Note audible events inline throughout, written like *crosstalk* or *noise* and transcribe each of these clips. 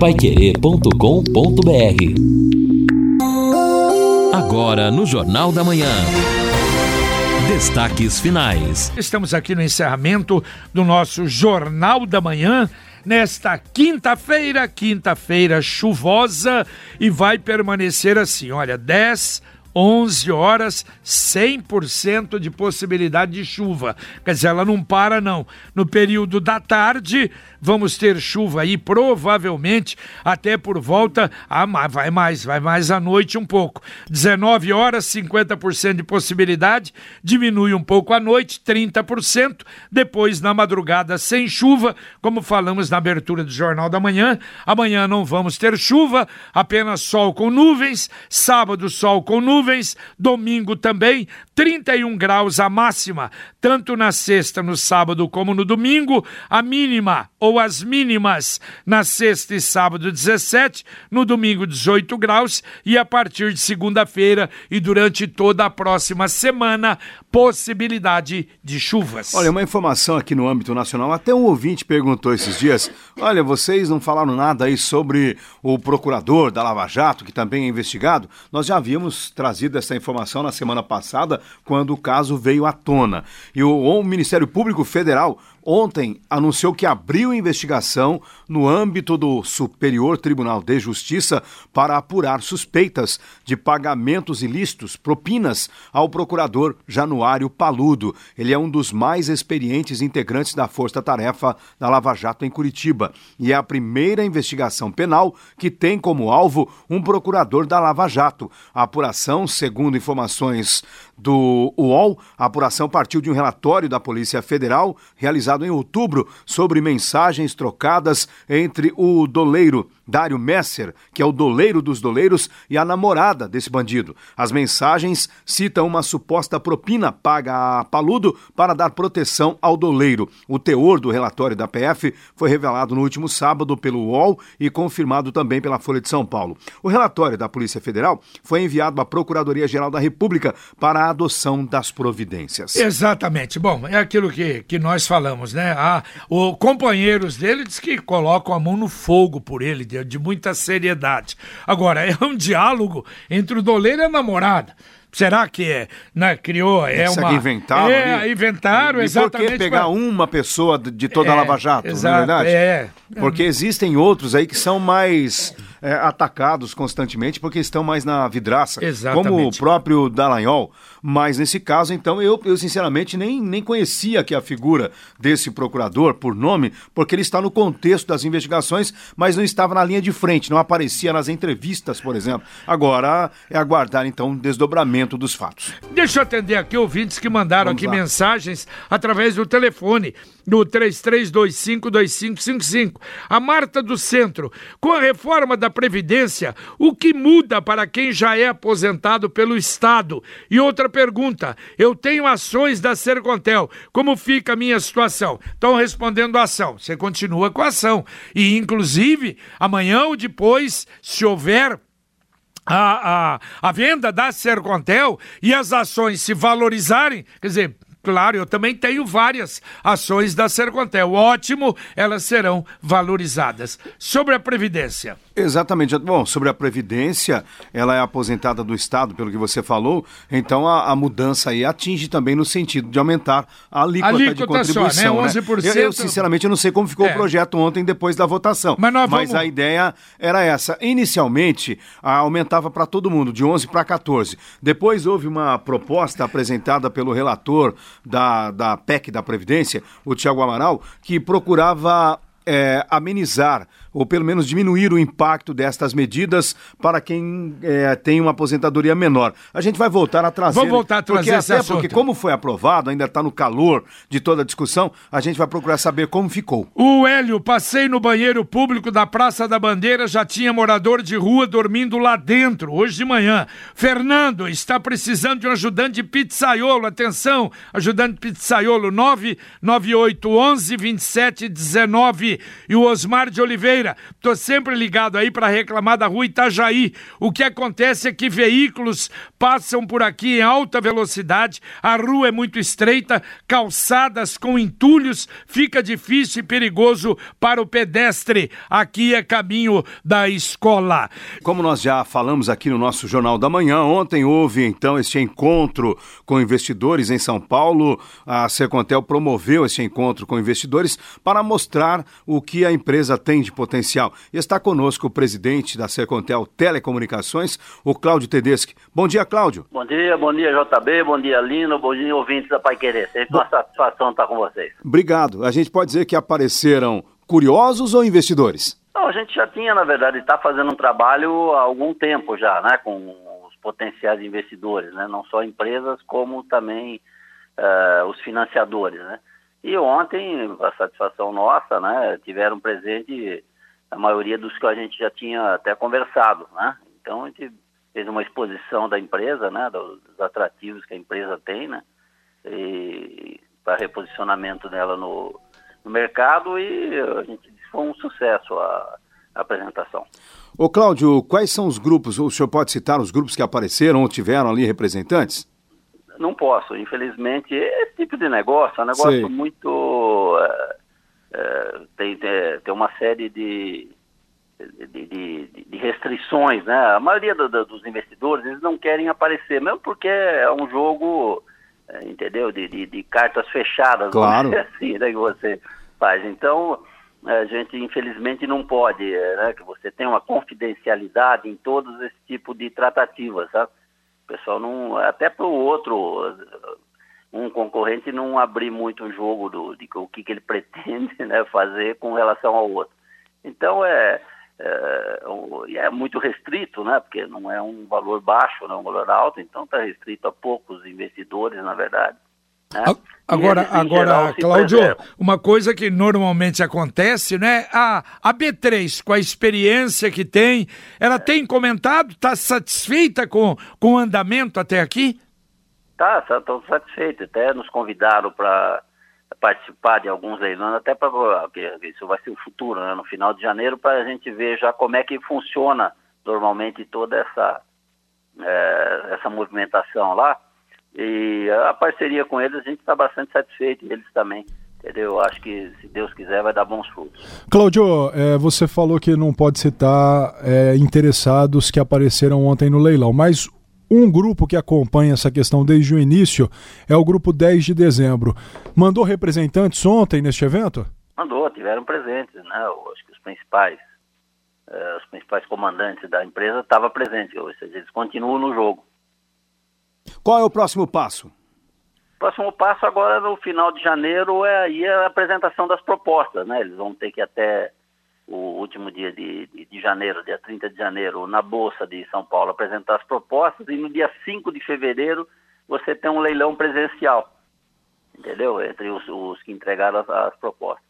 paiquerê.com.br Agora no Jornal da Manhã. Destaques finais. Estamos aqui no encerramento do nosso Jornal da Manhã nesta quinta-feira, quinta-feira chuvosa e vai permanecer assim, olha, 10 11 horas, 100% de possibilidade de chuva. Quer dizer, ela não para, não. No período da tarde, vamos ter chuva aí, provavelmente até por volta. Vai mais, vai mais à noite um pouco. 19 horas, 50% de possibilidade, diminui um pouco à noite, 30%. Depois, na madrugada, sem chuva, como falamos na abertura do Jornal da Manhã. Amanhã não vamos ter chuva, apenas sol com nuvens. Sábado, sol com nuvens nuvens, domingo também, 31 graus a máxima, tanto na sexta, no sábado como no domingo, a mínima ou as mínimas na sexta e sábado 17, no domingo 18 graus e a partir de segunda-feira e durante toda a próxima semana, possibilidade de chuvas. Olha, uma informação aqui no âmbito nacional, até um ouvinte perguntou esses dias, olha, vocês não falaram nada aí sobre o procurador da Lava Jato, que também é investigado? Nós já havíamos trazido trazido essa informação na semana passada, quando o caso veio à tona. E o, o Ministério Público Federal ontem anunciou que abriu investigação no âmbito do Superior Tribunal de Justiça para apurar suspeitas de pagamentos ilícitos, propinas, ao procurador Januário Paludo. Ele é um dos mais experientes integrantes da Força Tarefa da Lava Jato em Curitiba e é a primeira investigação penal que tem como alvo um procurador da Lava Jato. A apuração, segundo informações do UOL, a apuração partiu de um relatório da Polícia Federal realizado em outubro sobre mensagens trocadas entre o doleiro Dário Messer, que é o doleiro dos doleiros, e a namorada desse bandido. As mensagens citam uma suposta propina paga a Paludo para dar proteção ao doleiro. O teor do relatório da PF foi revelado no último sábado pelo UOL e confirmado também pela Folha de São Paulo. O relatório da Polícia Federal foi enviado à Procuradoria-Geral da República para a adoção das providências. Exatamente. Bom, é aquilo que, que nós falamos, né? Ah, o companheiros dele diz que colocam a mão no fogo por ele, de de muita seriedade. Agora, *laughs* é um diálogo entre o doleiro e a namorada. Será que é, né, criou, é Isso uma... inventaram É, ali? inventaram, e, exatamente. E por que pegar pra... uma pessoa de toda é, a Lava Jato, exato, não é verdade? É. Porque existem outros aí que são mais é, atacados constantemente porque estão mais na vidraça, Exatamente. como o próprio Dallagnol. Mas nesse caso, então, eu, eu sinceramente nem, nem conhecia que a figura desse procurador por nome, porque ele está no contexto das investigações, mas não estava na linha de frente, não aparecia nas entrevistas, por exemplo. Agora é aguardar então o desdobramento dos fatos. Deixa eu atender aqui ouvintes que mandaram Vamos aqui lá. mensagens através do telefone do 33252555. A Marta do Centro, com a reforma da Previdência, o que muda para quem já é aposentado pelo Estado? E outra pergunta, eu tenho ações da Sercontel, como fica a minha situação? Estão respondendo a ação, você continua com a ação. E, inclusive, amanhã ou depois, se houver a, a, a venda da Sercontel e as ações se valorizarem, quer dizer, Claro, eu também tenho várias ações da Sercontel. Ótimo, elas serão valorizadas. Sobre a Previdência. Exatamente. Bom, sobre a Previdência, ela é aposentada do Estado, pelo que você falou, então a, a mudança aí atinge também no sentido de aumentar a alíquota, Alíquota de contribuição. só, né? 11%. Eu, eu, sinceramente, não sei como ficou É. o projeto ontem depois da votação. Mas nós vamos- a ideia era essa. Inicialmente, aumentava para todo mundo, de 11 para 14. Depois houve uma proposta apresentada pelo relator da, da PEC da Previdência, o Tiago Amaral, que procurava é, amenizar ou pelo menos diminuir o impacto destas medidas para quem é, tem uma aposentadoria menor. A gente vai voltar a trazer. Vamos voltar a trazer porque, esse até assunto. porque como foi aprovado, ainda está no calor de toda a discussão, a gente vai procurar saber como ficou. O Hélio, passei no banheiro público da Praça da Bandeira, já tinha morador de rua dormindo lá dentro, hoje de manhã. Fernando, está precisando de um ajudante de pizzaiolo. Atenção, ajudante de pizzaiolo 99811 2719. Itajaí. E o Osmar de Oliveira, tô sempre ligado aí para reclamar da rua Itajaí. O que acontece é que veículos passam por aqui em alta velocidade, a rua é muito estreita, calçadas com entulhos, fica difícil e perigoso para o pedestre. Aqui é caminho da escola. Como nós já falamos aqui no nosso Jornal da Manhã, ontem houve então este encontro com investidores em São Paulo. A Sercontel promoveu esse encontro com investidores para mostrar o que a empresa tem de potencial. Está conosco o presidente da Sercontel Telecomunicações, o Cláudio Tedeschi. Bom dia, Cláudio. Bom dia, bom dia, JB, bom dia, Lino, bom dia, ouvintes da Pai Querer. É uma satisfação estar com vocês. Obrigado. A gente pode dizer que apareceram curiosos ou investidores? Não, a gente já tinha, na verdade, está fazendo um trabalho há algum tempo já, né, com os potenciais investidores, né, não só empresas, como também uh, os financiadores, né. E ontem, a satisfação nossa, né, tiveram presente a maioria dos que a gente já tinha até conversado, né. Então, a gente fez uma exposição da empresa, né, dos atrativos que a empresa tem, né, para reposicionamento dela no, no mercado e a gente foi um sucesso a, a apresentação. Ô Cláudio, quais são os grupos, o senhor pode citar os grupos que apareceram ou tiveram ali representantes? Não posso, infelizmente, esse tipo de negócio é um negócio Sei. muito... É, é, tem, tem, tem uma série de, de, de, de, restrições, né? A maioria do, do, dos investidores, eles não querem aparecer, mesmo porque é um jogo, é, entendeu? De, de, de, cartas fechadas, claro. *laughs* assim, né? Que você faz. Então, a gente infelizmente não pode, é, né, que você tem uma confidencialidade em todos esse tipo de tratativas, sabe? O pessoal não, até para o outro, um concorrente não abrir muito o jogo do, de o que, que ele *laughs* pretende né, fazer com relação ao outro. Então é, é, é, muito restrito, né? Porque não é um valor baixo, não é um valor alto, então está restrito a poucos investidores, na verdade. Né? Agora, agora Cláudio, uma coisa que normalmente acontece, né? A, a B3, com a experiência que tem, ela é. tem comentado, está satisfeita com, com o andamento até aqui? Tá, estou tá, satisfeito. Até nos convidaram para participar de alguns leilões, até para isso vai ser o futuro, né? No final de janeiro, para a gente ver já como é que funciona normalmente toda essa, é, essa movimentação lá. E a parceria com eles, a gente está bastante satisfeito, e eles também. Entendeu? Eu acho que, se Deus quiser, vai dar bons frutos. Cláudio, é, você falou que não pode citar é, interessados que apareceram ontem no leilão, mas um grupo que acompanha essa questão desde o início é o grupo 10 de dezembro. Mandou representantes ontem neste evento? Mandou, tiveram presentes, né? Eu acho que os principais, uh, os principais comandantes da empresa estavam presentes, ou seja, eles continuam no jogo. Qual é o próximo passo? O próximo passo agora no final de janeiro é aí a apresentação das propostas, né? Eles vão ter que até o último dia de, de, de, janeiro, dia 30 de janeiro, na Bolsa de São Paulo, apresentar as propostas e no dia 5 de fevereiro você tem um leilão presencial, entendeu? Entre os, os que entregaram as, as propostas.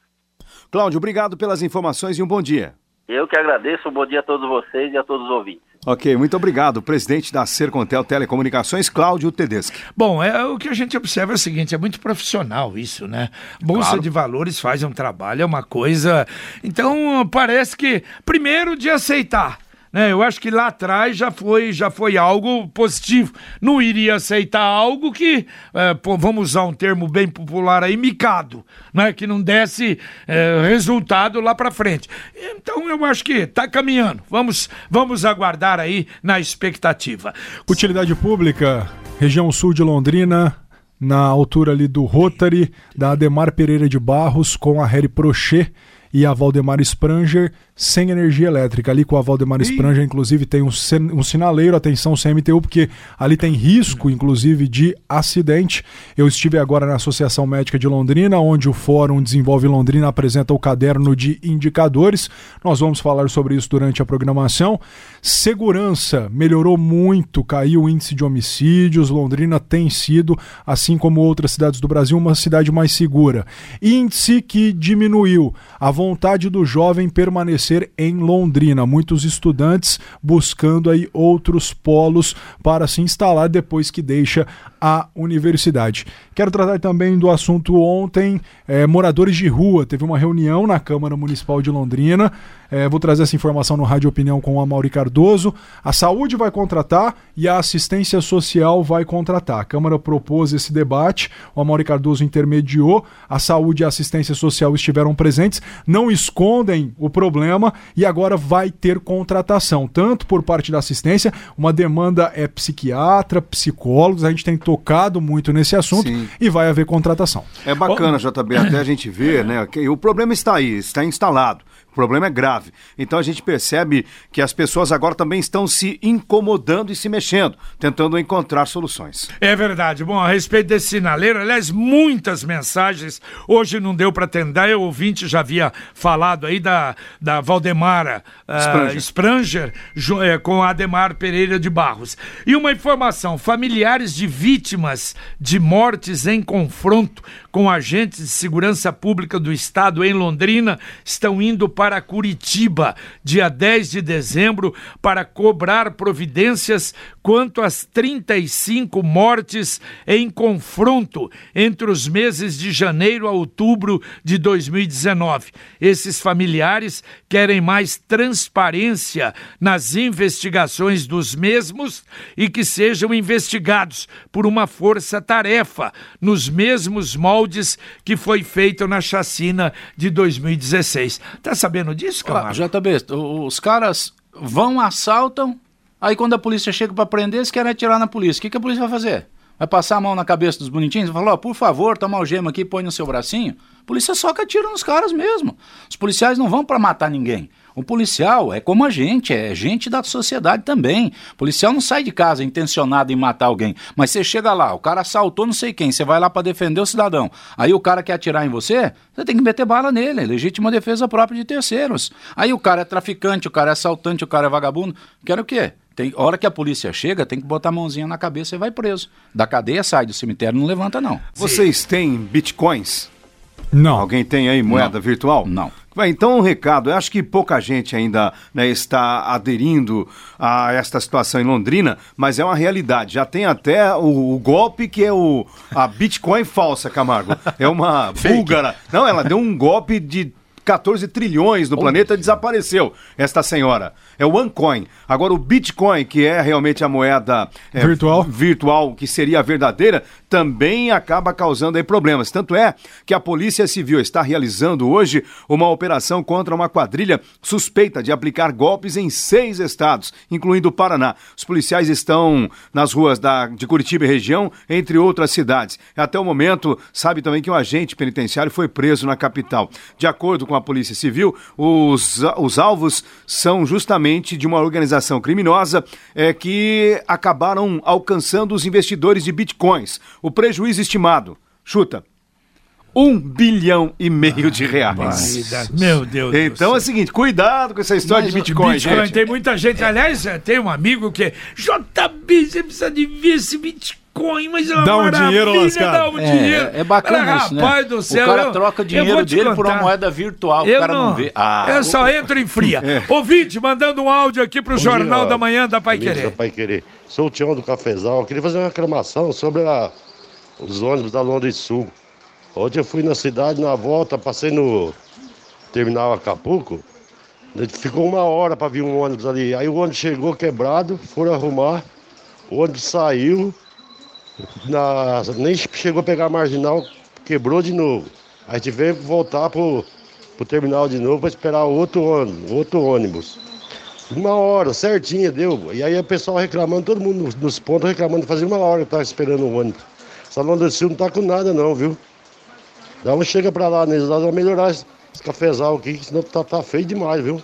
Cláudio, obrigado pelas informações e um bom dia. Eu que agradeço, um bom dia a todos vocês e a todos os ouvintes. Ok, muito obrigado. Presidente da Sercontel Telecomunicações, Cláudio Tedeschi. Bom, é, o que a gente observa é o seguinte, é muito profissional isso, né? Bolsa claro. de Valores faz um trabalho, é uma coisa... Então, parece que, primeiro, de aceitar né? Eu acho que lá atrás já foi, já foi algo positivo. Não iria aceitar algo que, é, pô, vamos usar um termo bem popular aí, micado, né? Que não desse é, resultado lá para frente. Então eu acho que está caminhando. Vamos, vamos aguardar aí na expectativa. Utilidade pública, região sul de Londrina, na altura ali do Rotary, da Ademar Pereira de Barros com a Harry Prochet e a Valdemar Spranger sem energia elétrica. Ali com a Valdemar Spranger, inclusive, tem um, um sinaleiro, atenção CMTU, porque ali tem risco, inclusive, de acidente. Eu estive agora na Associação Médica de Londrina, onde o Fórum Desenvolve Londrina apresenta o caderno de indicadores. Nós vamos falar sobre isso durante a programação. Segurança melhorou muito, caiu o índice de homicídios. Londrina tem sido, assim como outras cidades do Brasil, uma cidade mais segura. Índice que diminuiu. A vontade do jovem permanecer em Londrina. Muitos estudantes buscando aí outros polos para se instalar depois que deixa à universidade. Quero tratar também do assunto ontem, é, moradores de rua. Teve uma reunião na Câmara Municipal de Londrina. É, vou trazer essa informação no Rádio Opinião com a Mauri Cardoso. A saúde vai contratar e a assistência social vai contratar. A Câmara propôs esse debate, o Mauri Cardoso intermediou, a saúde e a assistência social estiveram presentes, não escondem o problema e agora vai ter contratação, tanto por parte da assistência, uma demanda é psiquiatra, psicólogos, a gente tem tocado muito nesse assunto Sim. e vai haver contratação. É bacana, JB, até a gente ver, né? O problema está aí, está instalado. O problema é grave. Então a gente percebe que as pessoas agora também estão se incomodando e se mexendo, tentando encontrar soluções. É verdade. Bom, a respeito desse sinaleiro, aliás, muitas mensagens. Hoje não deu para atender, o ouvinte já havia falado aí da, da Valdemara uh, Spranger, eh, com Ademar Pereira de Barros. E uma informação: familiares de vítimas de mortes em confronto com agentes de segurança pública do Estado em Londrina estão indo para Curitiba, dia 10 de dezembro, para cobrar providências quanto às 35 mortes em confronto entre os meses de janeiro a outubro de 2019. Esses familiares querem mais transparência nas investigações dos mesmos e que sejam investigados por uma força-tarefa nos mesmos moldes que foi feito na chacina de 2016. Tá sabendo disso, Camargo? JB, os caras vão, assaltam, aí quando a polícia chega para prender, eles querem atirar na polícia. O que, que a polícia vai fazer? Vai passar a mão na cabeça dos bonitinhos e falar, ó, oh, por favor, toma o gema aqui põe no seu bracinho? A polícia só que atira nos caras mesmo. Os policiais não vão para matar ninguém. O policial é como a gente, é gente da sociedade também. O policial não sai de casa intencionado em matar alguém. Mas você chega lá, o cara assaltou não sei quem, você vai lá para defender o cidadão. Aí o cara quer atirar em você, você tem que meter bala nele. É legítima defesa própria de terceiros. Aí o cara é traficante, o cara é assaltante, o cara é vagabundo. Quer o quê? Tem hora que a polícia chega, tem que botar a mãozinha na cabeça e vai preso. Da cadeia sai, do cemitério não levanta, não. Vocês têm bitcoins? Não. Alguém tem aí moeda não. virtual? Não. Então, um recado. Eu acho que pouca gente ainda né, está aderindo a esta situação em Londrina, mas é uma realidade. Já tem até o, o golpe que é o a Bitcoin falsa, Camargo. É uma *laughs* búlgara. Não, ela deu um golpe de 14 trilhões do planeta desapareceu esta senhora. É o OneCoin. Agora o Bitcoin, que é realmente a moeda é, virtual. virtual, que seria a verdadeira, também acaba causando aí problemas. Tanto é que a Polícia Civil está realizando hoje uma operação contra uma quadrilha suspeita de aplicar golpes em seis estados, incluindo o Paraná. Os policiais estão nas ruas da, de Curitiba e região, entre outras cidades. Até o momento, sabe também que um agente penitenciário foi preso na capital. De acordo com a Polícia Civil, os, os alvos são justamente de uma organização criminosa é, que acabaram alcançando os investidores de bitcoins. O prejuízo estimado, chuta, um bilhão e meio de reais. Meu Deus Então é o seguinte, cuidado com essa história Mas, de Bitcoin, Bitcoin, gente. Tem muita gente, aliás, tem um amigo que JB, você precisa de ver esse Bitcoin, mas é uma dá um dinheiro lascado. Dá um é, dinheiro. É, bacana Olha, isso, né? Rapaz do céu. O cara eu, troca dinheiro dele contar. por uma moeda virtual, eu o cara não, não vê. Ah, eu só entro em fria. *laughs* é. Ouvinte, mandando um áudio aqui pro Bom Jornal dia, da Manhã da Pai Querer. Da Pai Querer. Sou o Tião do Cafezal. Eu queria fazer uma reclamação sobre a, os ônibus da Londres Sul. Ontem eu fui na cidade, na volta, passei no terminal Acapulco. Ficou uma hora para vir um ônibus ali. Aí o ônibus chegou quebrado, foram arrumar. O ônibus saiu, na, nem chegou a pegar a marginal, quebrou de novo. Aí tivemos que voltar pro, terminal de novo para esperar outro ônibus, outro ônibus. Uma hora, certinha, deu. E aí o pessoal reclamando, todo mundo nos, nos pontos reclamando, fazia uma hora que estava esperando o ônibus. Salão do Sul não tá com nada não, viu? Dá uma chega pra lá, neles lá, vai melhorar esse, esse cafezal aqui, senão tá, tá feio demais, viu?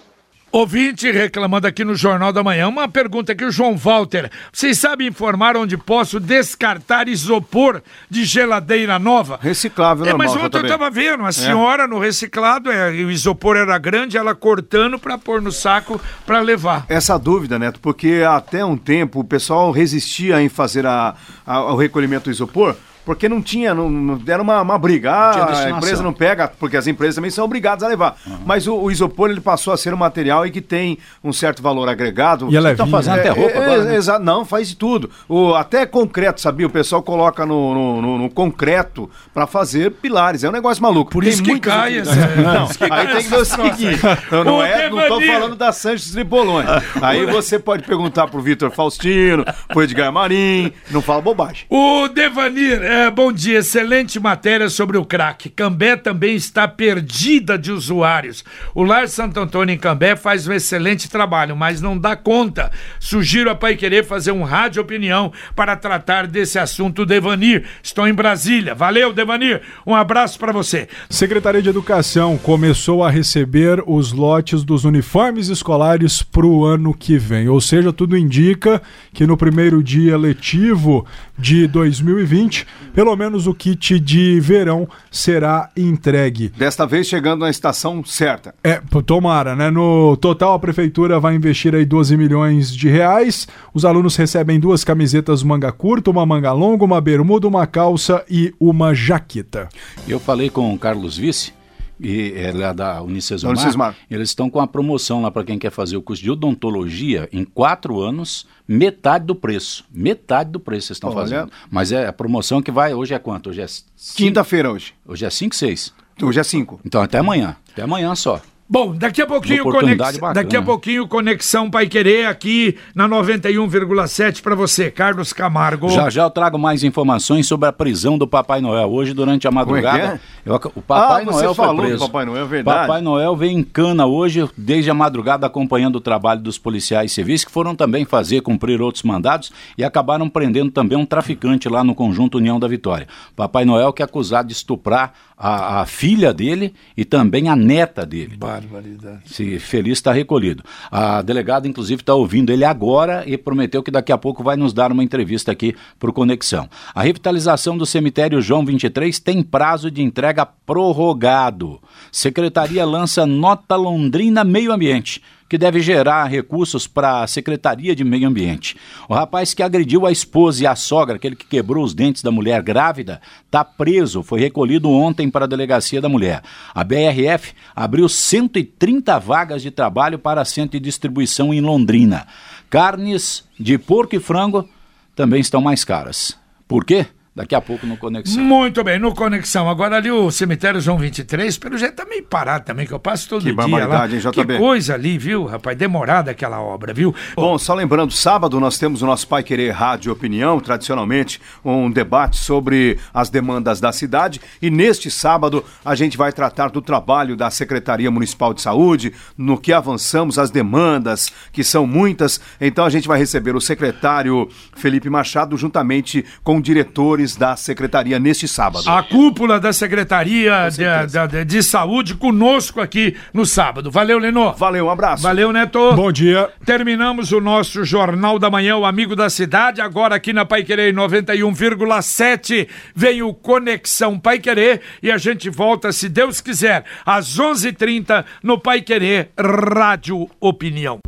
Ouvinte reclamando aqui no Jornal da Manhã. Uma pergunta aqui, o João Walter. Vocês sabem informar onde posso descartar isopor de geladeira nova? Reciclável, é, normal, Mas ontem eu estava vendo, a senhora é. no reciclado, é, o isopor era grande, ela cortando para pôr no saco para levar. Essa dúvida, Neto, porque até um tempo o pessoal resistia em fazer a, a, o recolhimento do isopor porque não tinha, não, não era uma, uma briga. Ah, a empresa não pega, porque as empresas também são obrigadas a levar. Mas o, o isopor ele passou a ser um material e que tem um certo valor agregado. E é Estão levinho, fazendo né? até roupa É, agora, é, né? não, faz de tudo. O, até concreto, sabia? O pessoal coloca no, no, no- no concreto pra fazer pilares. É um negócio maluco. Por Tem isso que cai essa- *laughs* Não, que aí tem que ver o seguinte. não, é, não tô Devanir. falando da Sanches Tripolone. Aí você pode perguntar pro Vitor Faustino, pro Edgar Marim. Não fala bobagem. O Devanir, é, bom dia, excelente matéria sobre o crack. Cambé também está perdida de usuários. O Lar Santo Antônio em Cambé faz um excelente trabalho, mas não dá conta. Sugiro a Pai Querer fazer um rádio opinião para tratar desse assunto, Devanir. Estou em Brasília. Valeu, Devanir. Um abraço para você. Secretaria de Educação começou a receber os lotes dos uniformes escolares para o ano que vem. Ou seja, tudo indica que no primeiro dia letivo de 2020, pelo menos o kit de verão será entregue. Desta vez chegando na estação certa. É, tomara, né? No total, a prefeitura vai investir aí 12 milhões de reais. Os alunos recebem duas camisetas manga curta, uma manga longa, uma bermuda, uma calça e uma jaqueta. Eu falei com o Carlos Vice, e é da Unicesumar. Unicesumar. Eles estão com a promoção lá para quem quer fazer o curso de odontologia em quatro anos, metade do preço. Metade do preço vocês estão Olha. fazendo. Mas é a promoção que vai, hoje é quanto? Hoje é Quinta-feira hoje. Hoje é 5, 6. Hoje é 5. Então até amanhã. Até amanhã só. Bom, daqui a pouquinho, conex... daqui a pouquinho Conexão Pai Querer aqui na 91,7 para você, Carlos Camargo. Já já eu trago mais informações sobre a prisão do Papai Noel. Hoje, durante a madrugada, Como é que eu o Papai Ah, você Noel falou foi do preso. Papai Noel, é verdade. Papai Noel veio em cana hoje, desde a madrugada, acompanhando o trabalho dos policiais civis, que foram também fazer cumprir outros mandados e acabaram prendendo também um traficante lá no conjunto União da Vitória. Papai Noel que é acusado de estuprar a, a filha dele e também a neta dele. Barbaridade. Se feliz está recolhido. A delegada, inclusive, está ouvindo ele agora e prometeu que daqui a pouco vai nos dar uma entrevista aqui para o Conexão. A revitalização do cemitério João 23 tem prazo de entrega prorrogado. Secretaria lança nota Londrina Meio Ambiente. Que deve gerar recursos para a Secretaria de Meio Ambiente. O rapaz que agrediu a esposa e a sogra, aquele que quebrou os dentes da mulher grávida, está preso. Foi recolhido ontem para a delegacia da mulher. A BRF abriu 130 vagas de trabalho para centro de distribuição em Londrina. Carnes de porco e frango também estão mais caras. Por quê? Daqui a pouco no Conexão. Muito bem, no Conexão. Agora ali o cemitério João 23, pelo jeito tá meio parado também, que eu passo todo Que dia lá. barbaridade, hein, Que JB? coisa ali, viu, rapaz? Demorada aquela obra, viu? Bom, só lembrando, sábado nós temos o nosso Pai Querer Rádio Opinião, tradicionalmente um debate sobre as demandas da cidade. E neste sábado a gente vai tratar do trabalho da Secretaria Municipal de Saúde, no que avançamos, as demandas, que são muitas. Então a gente vai receber o secretário Felipe Machado, juntamente com diretores da secretaria neste sábado. A cúpula da Secretaria de, de- de Saúde conosco aqui no sábado. Valeu, Lenô. Valeu, um abraço. Valeu, Neto. Bom dia. Terminamos o nosso Jornal da Manhã, o Amigo da Cidade. Agora aqui na Pai Querer 91,7 vem o Conexão Pai Querer e a gente volta, se Deus quiser, às 11h30 no Pai Querer Rádio Opinião.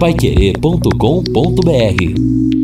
Paiquerê.com.br